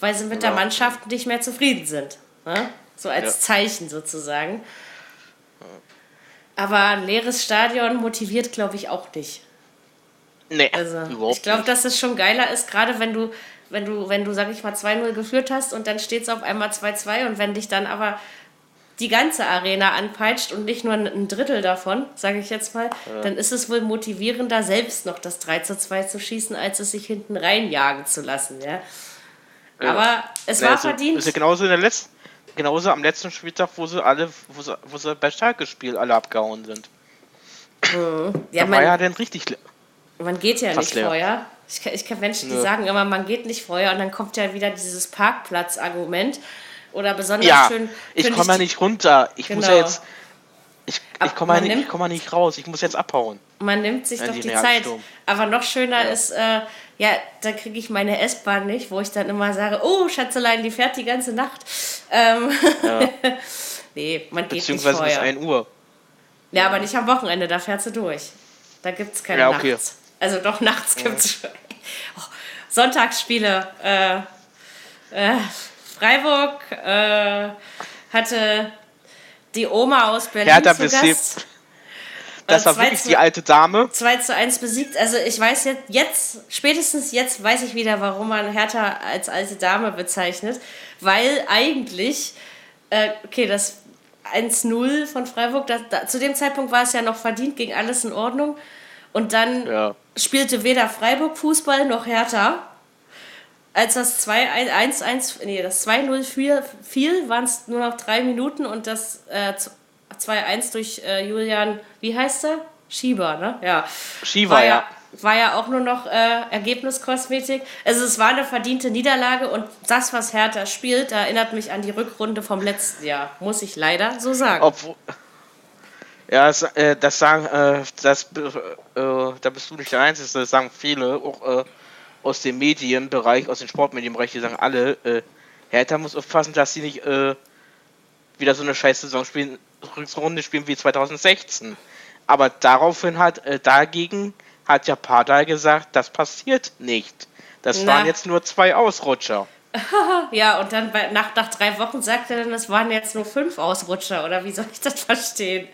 weil sie mit der Ja. Mannschaft nicht mehr zufrieden sind. Ne? So als Ja. Zeichen sozusagen. Aber ein leeres Stadion motiviert, glaube ich, auch nicht. Nee, Also überhaupt ich glaube, dass es schon geiler ist, gerade wenn du, wenn du, wenn du, sag ich mal, 2-0 geführt hast und dann steht es auf einmal 2-2 und wenn dich dann aber die ganze Arena anpeitscht und nicht nur ein Drittel davon, sage ich jetzt mal, dann ist es wohl motivierender, selbst noch das 3 zu 2 zu schießen, als es sich hinten reinjagen zu lassen. Ja? Ja. Aber es Ja, war also, verdient. Ist ja genauso in der letzten, genauso am letzten Spieltag, wo sie alle, wo sie, wo sie bei Schalke Spiel alle abgehauen sind. ja, da war ja man, dann richtig. man geht ja nicht leer. vorher. Ich, ich kenne Menschen, die Nö. sagen immer, man geht nicht vorher und dann kommt ja wieder dieses Parkplatz-Argument. Oder besonders Ja, schön. ich komme ja nicht runter. Ich muss ja Genau. jetzt. Ich, ich komme ja man nicht, komm ja nicht raus. Ich muss jetzt abhauen. Man nimmt sich Ja, doch die Zeit. Aber noch schöner Ja. ist, äh, ja, da kriege ich meine S-Bahn nicht, wo ich dann immer sage, oh, Schatzelein, die fährt die ganze Nacht. Ähm, Ja. nee, man geht nicht Beziehungsweise bis vorher. 1 Uhr. Ja, aber nicht am Wochenende, da fährt sie durch. Da gibt es keine Ja, okay. Nachts. Also doch nachts gibt es. Oh, Sonntagsspiele. Äh, äh, Freiburg äh, hatte die Oma aus Berlin Hertha zu besiegt. Gast. Das war wirklich zu- die alte Dame. 2 zu 1 besiegt. Also ich weiß jetzt, jetzt, spätestens jetzt weiß ich wieder, warum man Hertha als alte Dame bezeichnet. Weil eigentlich, äh, okay, das 1-0 von Freiburg, da, da, zu dem Zeitpunkt war es ja noch verdient, ging alles in Ordnung. Und dann Ja. spielte weder Freiburg Fußball noch Hertha. Als das 2-1, nee, das 2-0 fiel, fiel waren es nur noch drei Minuten und das äh, 2-1 durch äh, Julian, wie heißt er? Schieber, ne? Ja. Schieber, war ja. War ja auch nur noch äh, Ergebniskosmetik. Also es war eine verdiente Niederlage und das, was Hertha spielt, erinnert mich an die Rückrunde vom letzten Jahr. Muss ich leider so sagen. Obwohl. Ja, das, äh, das sagen, äh, das, äh, da bist du nicht der Einzige, das sagen viele, auch äh, aus dem Medienbereich, aus dem Sportmedienbereich, die sagen alle, äh, Hertha muss aufpassen, dass sie nicht äh, wieder so eine scheiß Saison spielen, Rückrunde spielen wie 2016. Aber daraufhin hat, äh, dagegen hat ja Pardal gesagt, das passiert nicht. Das Na. waren jetzt nur zwei Ausrutscher. Ja, und dann bei, nach, nach drei Wochen sagt er dann, es waren jetzt nur fünf Ausrutscher, oder wie soll ich das verstehen?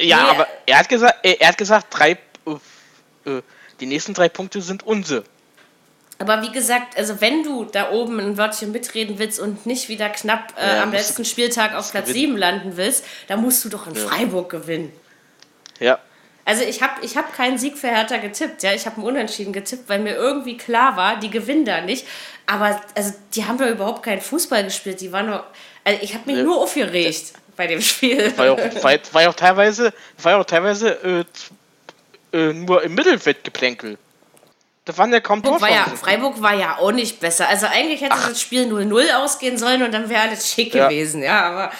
Ja, Nee. aber er hat gesagt, er, er hat gesagt, drei, äh, äh, die nächsten drei Punkte sind unsere. Aber wie gesagt, also wenn du da oben ein Wörtchen mitreden willst und nicht wieder knapp äh, Ja, am letzten Spieltag auf Platz gewinnen. 7 landen willst, dann musst du doch in Freiburg gewinnen. Ja. Also ich habe ich hab keinen Sieg für Hertha getippt, ja, ich habe einen Unentschieden getippt, weil mir irgendwie klar war, die gewinnen da nicht. Aber also die haben ja überhaupt keinen Fußball gespielt, die waren nur, also ich habe mich Ne. nur aufgeregt bei dem Spiel. War ja auch, war, war ja auch teilweise, war ja auch teilweise äh, äh, nur im Mittelfeld geplänkel. Da waren ja kaum Freiburg war, ja. Freiburg war ja auch nicht besser. Also eigentlich hätte das Spiel 0-0 ausgehen sollen und dann wäre alles schick Ja. gewesen, ja, aber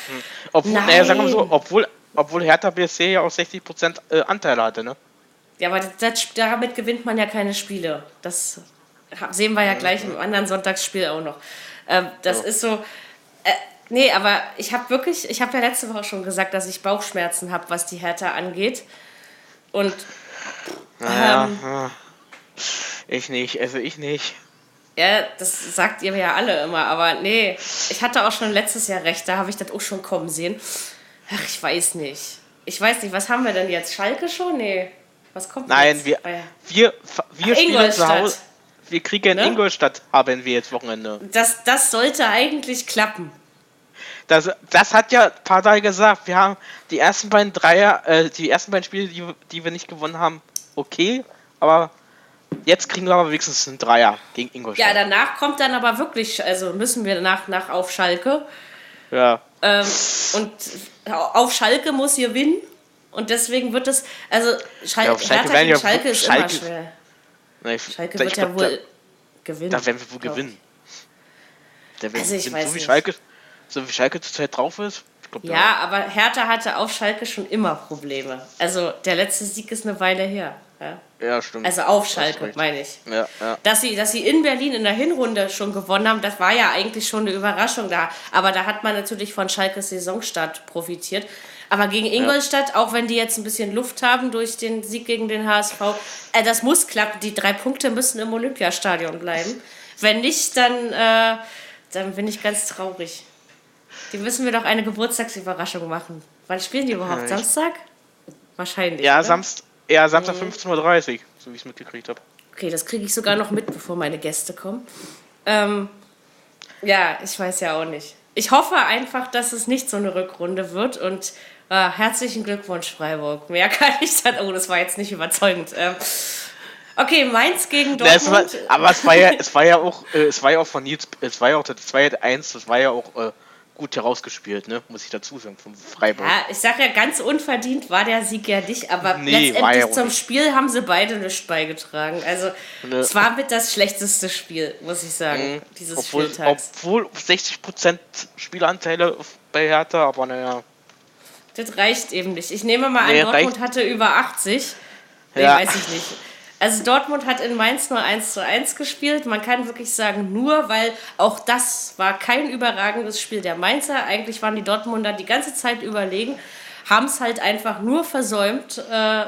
Obwohl, naja, sagen wir mal so, Nein. obwohl, obwohl Hertha BSC ja auch 60% äh, Anteile hatte, ne? Ja, aber das, das, damit gewinnt man ja keine Spiele. Das sehen wir ja gleich im anderen Sonntagsspiel auch noch. Ähm, das ist so. Äh, nee, aber ich habe wirklich, ich habe ja letzte Woche schon gesagt, dass ich Bauchschmerzen habe, was die Hertha angeht. Und ähm, Ja, ich nicht, also ich nicht. ja, das sagt ihr ja alle immer, aber nee, ich hatte auch schon letztes Jahr recht, da habe ich das auch schon kommen sehen. Ach, ich weiß nicht. Ich weiß nicht, was haben wir denn jetzt? Schalke schon? Nee. Was kommt Nein, jetzt? wir, Bei- wir, wir Ach, spielen zu. Hause. Wir kriegen in Ne? Ingolstadt haben wir jetzt Wochenende. Das, das sollte eigentlich klappen. Das, das hat ja Pardal gesagt. Wir haben die ersten beiden Dreier, äh, die ersten beiden Spiele, die, die wir nicht gewonnen haben, okay, aber jetzt kriegen wir aber wenigstens einen Dreier gegen Ja, Ingolstadt. danach kommt dann aber wirklich, also müssen wir nach, nach auf Schalke. Ja, Ähm, und auf Schalke muss gewinnen. Und deswegen wird es, also Schal Ja, Schalke ja- Schalke ist Schalke- immer schwer. Ich, Schalke da- wird ich ja glaub, wohl gewinnen. Da, da werden wir wohl glaub gewinnen. Da werden Also ich gewinnen. weiß so wie nicht. Schalke, so wie Schalke zurzeit drauf ist. Ich glaub, Ja, aber Hertha hatte auf Schalke schon immer Probleme. Also der letzte Sieg ist eine Weile her. Ja? Ja, stimmt. Also auf Schalke, meine ich. Ja, ja. Dass sie, dass sie in Berlin in der Hinrunde schon gewonnen haben, das war ja eigentlich schon eine Überraschung da. Aber da hat man natürlich von Schalkes Saisonstart profitiert. Aber gegen Ingolstadt, auch wenn die jetzt ein bisschen Luft haben durch den Sieg gegen den HSV, äh, das muss klappen. Die drei Punkte müssen im Olympiastadion bleiben. Wenn nicht, dann, äh, dann bin ich ganz traurig. Die müssen wir doch eine Geburtstagsüberraschung machen. Wann spielen die überhaupt? Ja, Samstag? Wahrscheinlich. Ja, oder? Samst, ja, Samstag Mhm. 15.30 Uhr, so wie ich es mitgekriegt habe. Okay, das kriege ich sogar noch mit, bevor meine Gäste kommen. Ähm, ja, ich weiß ja auch nicht. Ich hoffe einfach, dass es nicht so eine Rückrunde wird und äh, herzlichen Glückwunsch, Freiburg. Mehr kann ich dann. Oh, das war jetzt nicht überzeugend. Ähm, okay, Mainz gegen Ja, es war, Dortmund. aber es war ja, es war ja auch, äh, es war ja auch von Nils, es war ja auch das 2-1, das war ja auch äh, gut herausgespielt, ne? Muss ich dazu sagen, von Freiburg. Ja, ich sag ja, ganz unverdient war der Sieg ja nicht, aber Nee, letztendlich zum nicht. Spiel haben sie beide nichts beigetragen. Also, Ne. es war mit das schlechteste Spiel, muss ich sagen, dieses Mhm. obwohl, Spieltags. obwohl 60% Spielanteile bei Hertha, aber naja. Das reicht eben nicht. Ich nehme mal an, Nee, Dortmund reicht- hatte über 80. Nee, Ja. weiß ich nicht. Also Dortmund hat in Mainz nur 1 zu 1 gespielt. Man kann wirklich sagen, nur, weil auch das war kein überragendes Spiel der Mainzer. Eigentlich waren die Dortmunder die ganze Zeit überlegen, haben es halt einfach nur versäumt, äh,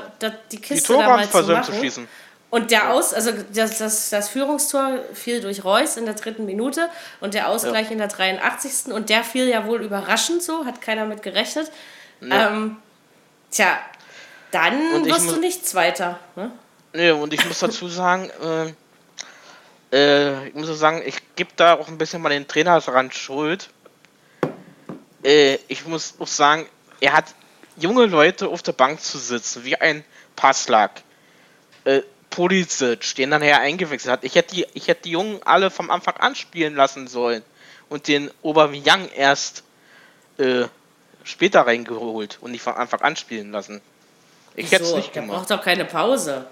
die Kiste die Tore da mal haben versäumt zu zu machen. schießen. Und der Aus, also das, das, das Führungstor fiel durch Reus in der dritten Minute und der Ausgleich in der 83. Und der fiel ja wohl überraschend so, hat keiner mit gerechnet. Ähm, tja, dann wirst du muss- nicht Zweiter. Ne? Nee, und ich muss dazu sagen, äh, äh, ich muss sagen, ich gebe da auch ein bisschen mal den Trainer dran Schuld. Äh, ich muss auch sagen, er hat junge Leute auf der Bank zu sitzen, wie ein Passlack. Äh, Pulisic, den dann her eingewechselt hat. Ich hätte die, ich hätte die Jungen alle vom Anfang an spielen lassen sollen und den Aubameyang erst äh, später reingeholt und nicht von Anfang an spielen lassen. Ich hätte es nicht gemacht. braucht doch keine Pause.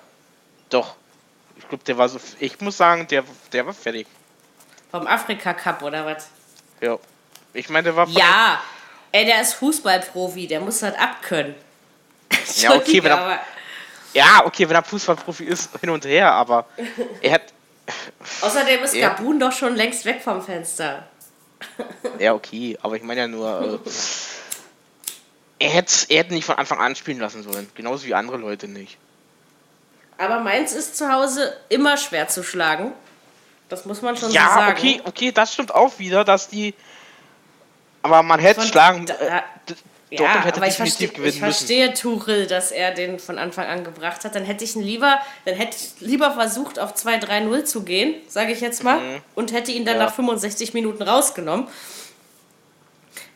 Doch. Ich glaube, der war so. Ich muss sagen, der, der war fertig. Vom Afrika Cup oder was? Ja. Ich meine, der war. Ja, ey, der ist Fußballprofi, der muss das abkönnen. Ja, okay, wenn er- aber Ja, okay, wenn er Fußballprofi ist, hin und her, aber er hat. Außerdem ist Ja. Gabun doch schon längst weg vom Fenster. Ja, okay, aber ich meine ja nur. Äh, er hätte er hätte nicht von Anfang an spielen lassen sollen. Genauso wie andere Leute nicht. Aber Mainz ist zu Hause immer schwer zu schlagen. Das muss man schon so Ja, sagen. okay, okay, das stimmt auch wieder, dass die. Aber man hätte Von- schlagen. da- Äh, Ja, hätte aber ich gewinnen ich verstehe Tuchel, dass er den von Anfang an gebracht hat. Dann hätte ich ihn lieber, dann hätte ich lieber versucht, auf 2-3-0 zu gehen, sage ich jetzt mal, und hätte ihn dann Mhm. Ja. nach 65 Minuten rausgenommen.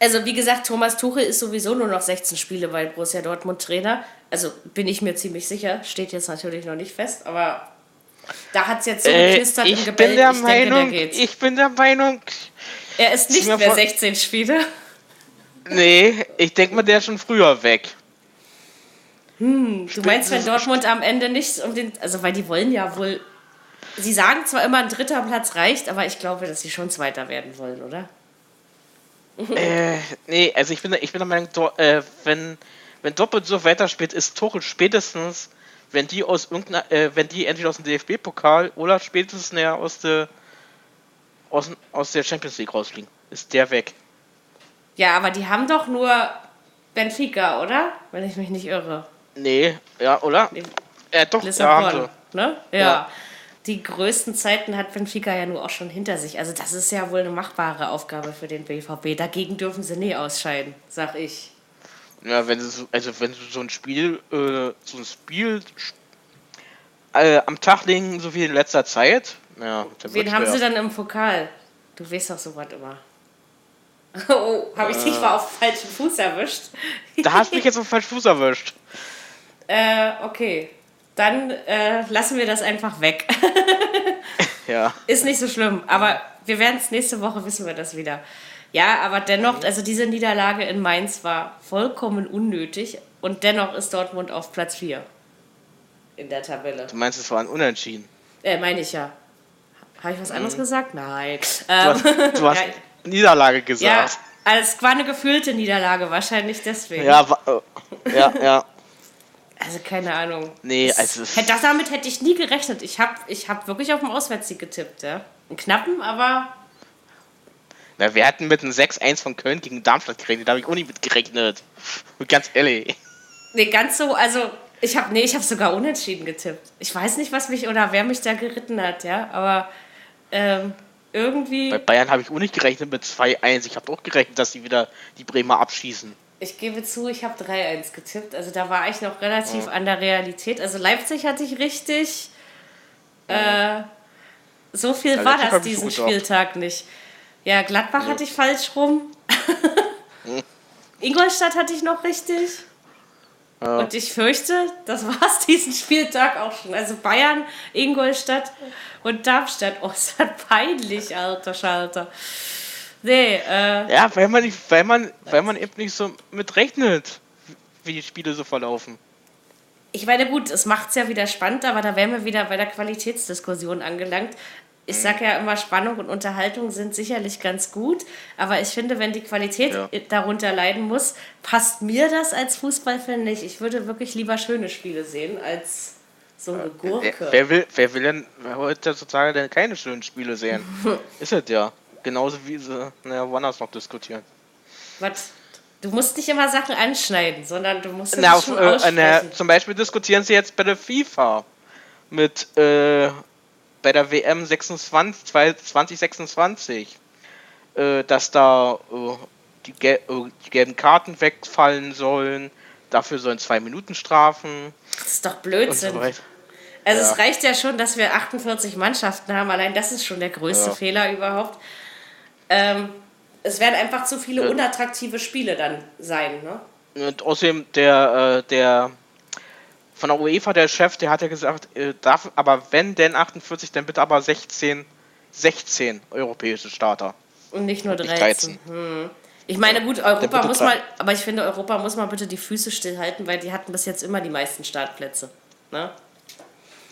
Also wie gesagt, Thomas Tuchel ist sowieso nur noch 16 Spiele bei Borussia Dortmund Trainer. Also bin ich mir ziemlich sicher. Steht jetzt natürlich noch nicht fest, aber da hat es jetzt so Äh, geknistert im ich bin der ich denke, Meinung, geht. ich bin der Meinung, er ist nicht mehr vor- 16 Spiele. nee, ich denke mal, der ist schon früher weg. Du meinst, wenn Dortmund am Ende nicht um den. Also, weil die wollen ja wohl. Sie sagen zwar immer, ein dritter Platz reicht, aber ich glaube, dass sie schon Zweiter werden wollen, oder? Äh, nee, also ich bin, ich bin der Meinung, Dor- äh, wenn, wenn Doppelt so weiterspielt, ist Tuchel spätestens, wenn die aus irgendeiner, äh, wenn die entweder aus dem DFB-Pokal oder spätestens näher aus der aus, aus der Champions League rausfliegen, ist der weg. Ja, aber die haben doch nur Benfica, oder? Wenn ich mich nicht irre. Nee, ja, oder? Nee, Äh, doch, ja, Lissabon. sie. Ne? Ja. Ja. Die größten Zeiten hat Benfica ja nur auch schon hinter sich. Also, das ist ja wohl eine machbare Aufgabe für den BVB. Dagegen dürfen sie nie ausscheiden, sag ich. Ja, wenn sie so, also wenn sie so ein Spiel, äh, so ein Spiel äh, am Tag legen, so wie in letzter Zeit, ja, Wen haben schwer. sie dann im Pokal? Du weißt doch sowas immer. Oh, habe ich dich mal auf den falschen Fuß erwischt? Da hast du mich jetzt auf den falschen Fuß erwischt. Äh, okay. Dann äh, lassen wir das einfach weg. Ja. Ist nicht so schlimm, aber wir werden es nächste Woche wissen wir das wieder. Ja, aber dennoch, also diese Niederlage in Mainz war vollkommen unnötig und dennoch ist Dortmund auf Platz 4 in der Tabelle. Du meinst, es war ein Unentschieden. Äh, meine ich ja. Habe ich was anderes gesagt? Nein. Du Ähm, hast, du hast ja, Niederlage ja, gesagt. also es war eine gefühlte Niederlage, wahrscheinlich deswegen. Ja, äh, ja, ja. Also keine Ahnung. Nee, Das- also hätte- das, damit hätte ich nie gerechnet. Ich habe ich hab wirklich auf den Auswärtssieg getippt, ja. Einen knappen, aber Na, wir hatten mit einem 6-1 von Köln gegen Darmstadt gerechnet. Da habe ich auch nicht mit gerechnet. Ganz ehrlich. nee, ganz so, also ich habe nee, ich habe sogar unentschieden getippt. Ich weiß nicht, was mich oder wer mich da geritten hat, ja, aber ähm, irgendwie Bei Bayern habe ich auch nicht gerechnet mit 2-1. Ich habe auch gerechnet, dass sie wieder die Bremer abschießen. Ich gebe zu, ich habe 3-1 getippt. Also da war ich noch relativ an der Realität. Also Leipzig hatte ich richtig. Äh, so viel Ja, war das diesen. Spieltag nicht. Ja, Gladbach hatte ich falsch rum. Ingolstadt hatte ich noch richtig. Ja. Und ich fürchte, das war's diesen Spieltag auch schon. Also Bayern, Ingolstadt und Darmstadt. Oh, ist das peinlich, alter Schalter. Nee, äh, Ja, weil man, nicht, weil, man, weil man eben nicht so mit rechnet, wie die Spiele so verlaufen. Ich meine, gut, es macht es ja wieder spannend, aber da wären wir wieder bei der Qualitätsdiskussion angelangt. Ich sage ja immer, Spannung und Unterhaltung sind sicherlich ganz gut, aber ich finde, wenn die Qualität Ja. darunter leiden muss, passt mir das als Fußballfan nicht. Ich würde wirklich lieber schöne Spiele sehen als so eine Gurke. wer, will, wer will denn heutzutage denn keine schönen Spiele sehen? Ist es ja. Genauso wie sie naja, woanders noch diskutieren. Was? Du musst nicht immer Sachen anschneiden, sondern du musst Na, es auf, schon äh, aussprechen. eine, zum Beispiel diskutieren sie jetzt bei der FIFA mit äh, bei der WM 26, 2026, äh, dass da äh, die, gel äh, die gelben Karten wegfallen sollen. Dafür sollen zwei Minuten Strafen das ist doch Blödsinn. so. Also Ja. es reicht ja schon, dass wir 48 Mannschaften haben. Allein das ist schon der größte Ja. Fehler überhaupt. Ähm, es werden einfach zu viele unattraktive Spiele dann sein. Ne? Und außerdem der, äh, der von der UEFA, der Chef, der hat ja gesagt, äh, darf, aber wenn denn 48, dann bitte aber 16, 16 europäische Starter. Und nicht nur Nicht 13. 13. Hm. Ich meine, gut, Europa muss mal, aber ich finde, Europa muss mal bitte die Füße stillhalten, weil die hatten bis jetzt immer die meisten Startplätze. Ne?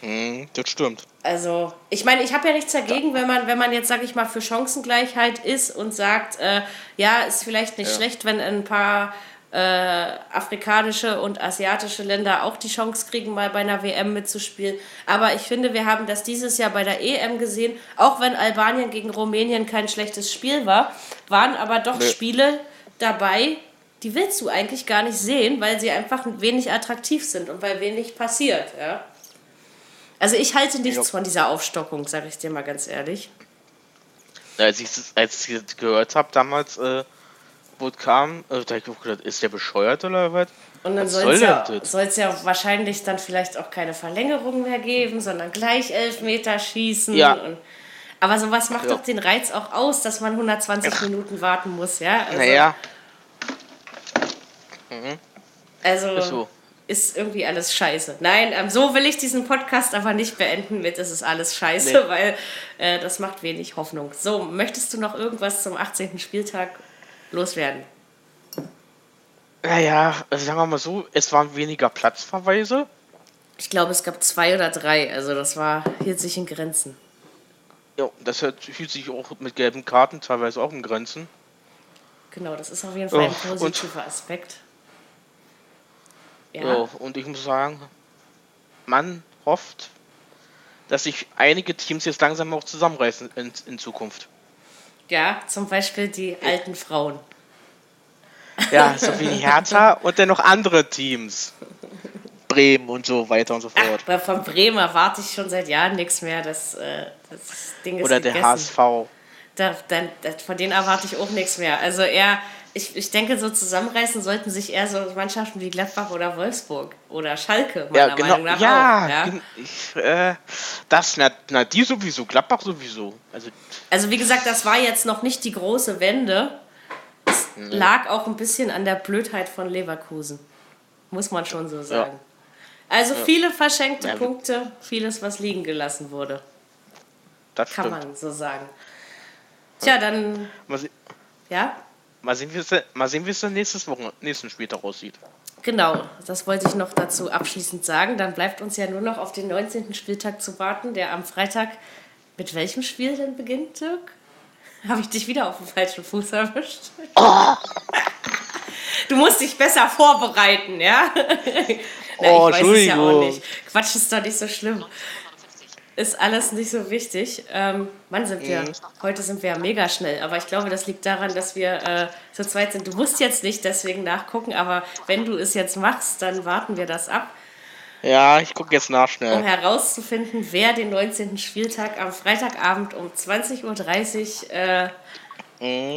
Hm, das stimmt. Also, ich meine, ich habe ja nichts dagegen, wenn man, wenn man jetzt, sag ich mal, für Chancengleichheit ist und sagt, äh, ja, ist vielleicht nicht Ja. schlecht, wenn ein paar äh, afrikanische und asiatische Länder auch die Chance kriegen, mal bei einer WM mitzuspielen. Aber ich finde, wir haben das dieses Jahr bei der EM gesehen, auch wenn Albanien gegen Rumänien kein schlechtes Spiel war, waren aber doch Nee. Spiele dabei, die willst du eigentlich gar nicht sehen, weil sie einfach wenig attraktiv sind und weil wenig passiert. Ja? Also ich halte nichts Ja. von dieser Aufstockung, sage ich dir mal ganz ehrlich. Als ich das, als ich das gehört habe damals, äh, wo es kam, äh, da hab ich gedacht, ist der bescheuert oder was? Und dann soll es ja, ja wahrscheinlich dann vielleicht auch keine Verlängerung mehr geben, sondern gleich Elfmeter schießen. Ja. Und, aber sowas macht Ja. doch den Reiz auch aus, dass man 120 Minuten warten muss, ja? Also, naja, also ist irgendwie alles scheiße. Nein, ähm, so will ich diesen Podcast aber nicht beenden mit, es ist alles scheiße, Nee. weil äh, das macht wenig Hoffnung. So, möchtest du noch irgendwas zum 18. Spieltag loswerden? Naja, also sagen wir mal so, es waren weniger Platzverweise. Ich glaube, es gab zwei oder drei, also das war, hielt sich in Grenzen. Ja, das hielt sich auch mit gelben Karten teilweise auch in Grenzen. Genau, das ist auf jeden Fall ein Oh, positiver Aspekt. Ja, Ja. und ich muss sagen, man hofft, dass sich einige Teams jetzt langsam auch zusammenreißen in, in Zukunft. ja, zum Beispiel die alten Frauen. Ja, so wie die Hertha und dann noch andere Teams. Bremen und so weiter und so Ach, fort. aber von Bremen erwarte ich schon seit Jahren nichts mehr. Das, äh, das Ding ist Oder der gegessen. HSV. Da, dann, das, von denen erwarte ich auch nichts mehr. Also eher, ich, ich denke, so zusammenreißen sollten sich eher so Mannschaften wie Gladbach oder Wolfsburg oder Schalke, meiner Ja, genau. Meinung nach Ja, auch. Ja? ich, äh, das, na, na, die sowieso, Gladbach sowieso. Also, Also wie gesagt, das war jetzt noch nicht die große Wende. Es lag auch ein bisschen an der Blödheit von Leverkusen. Muss man schon so sagen. Also viele verschenkte Ja, Punkte, vieles, was liegen gelassen wurde. das Kann stimmt. man so sagen. Tja, dann, ja, mal sehen, wie es denn- mal sehen, wie es dann nächstes Wochen, nächsten Spieltag aussieht. genau. Das wollte ich noch dazu abschließend sagen. Dann bleibt uns ja nur noch auf den 19. Spieltag zu warten, der am Freitag mit welchem Spiel denn beginnt, Dirk? Habe ich dich wieder auf den falschen Fuß erwischt? Du musst dich besser vorbereiten, ja? Na, Oh, ich weiß es ja auch Entschuldigung. nicht. Quatsch ist doch nicht so schlimm. Ist alles nicht so wichtig. Ähm, Mann, sind wir. Mhm. Heute sind wir ja mega schnell. Aber ich glaube, das liegt daran, dass wir äh, zu zweit sind. Du musst jetzt nicht deswegen nachgucken, aber wenn du es jetzt machst, dann warten wir das ab, Ja, ich gucke jetzt nach um schnell. herauszufinden, wer den 19. Spieltag am Freitagabend um 20.30 Uhr äh,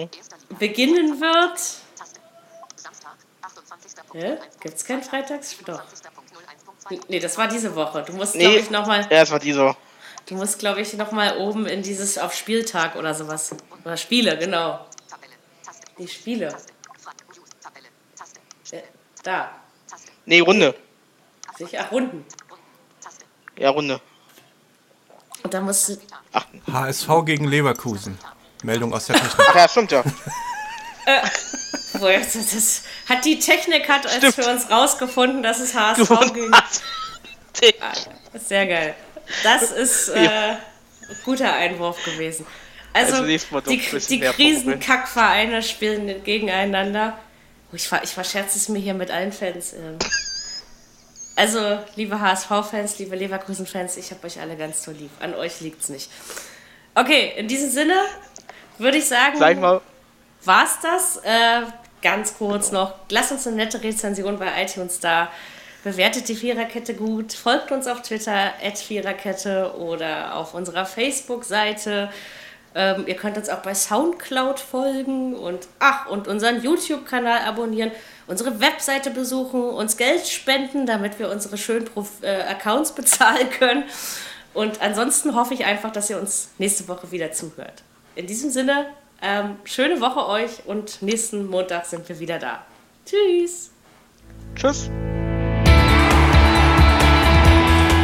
Mhm. beginnen wird. 28. Hä? Gibt's keinen Freitags? Doch. Nee, das war diese Woche. Du musst, Nee, glaube ich, nochmal. ja, es war dieser. Du musst, glaube ich, noch mal oben in dieses auf Spieltag oder sowas. Oder Spiele, genau. Tabelle, Taste, Die Spiele. Ja, Da. Taste, Nee, Runde. Sich ach, Runden. Ja, Runde. Und da musst du. Ach, HSV gegen Leverkusen. Meldung aus der Technik. ach ja, stimmt ja. Woher ist das, das hat die Technik hat als für uns rausgefunden, dass es HSV ging. hat. Sehr geil. Das ist äh, ein guter Einwurf gewesen. Also, Also die, die Krisenkackvereine spielen gegeneinander. Oh, Ich, ver- ich verscherze es mir hier mit allen Fans. ähm. Also, liebe HSV-Fans, liebe Leverkusen-Fans, ich habe euch alle ganz so lieb. An euch liegt's nicht. Okay, in diesem Sinne würde ich sagen, Sag mal, war's das. Äh, ganz kurz noch, lasst uns eine nette Rezension bei iTunes da. Bewertet die Viererkette gut, folgt uns auf Twitter, Viererkette oder auf unserer Facebook-Seite. Ähm, ihr könnt uns auch bei Soundcloud folgen und ach, und unseren YouTube-Kanal abonnieren, unsere Webseite besuchen, uns Geld spenden, damit wir unsere schönen Prof äh, Accounts bezahlen können. Und ansonsten hoffe ich einfach, dass ihr uns nächste Woche wieder zuhört. In diesem Sinne, ähm, schöne Woche euch und nächsten Montag sind wir wieder da. Tschüss. Tschüss.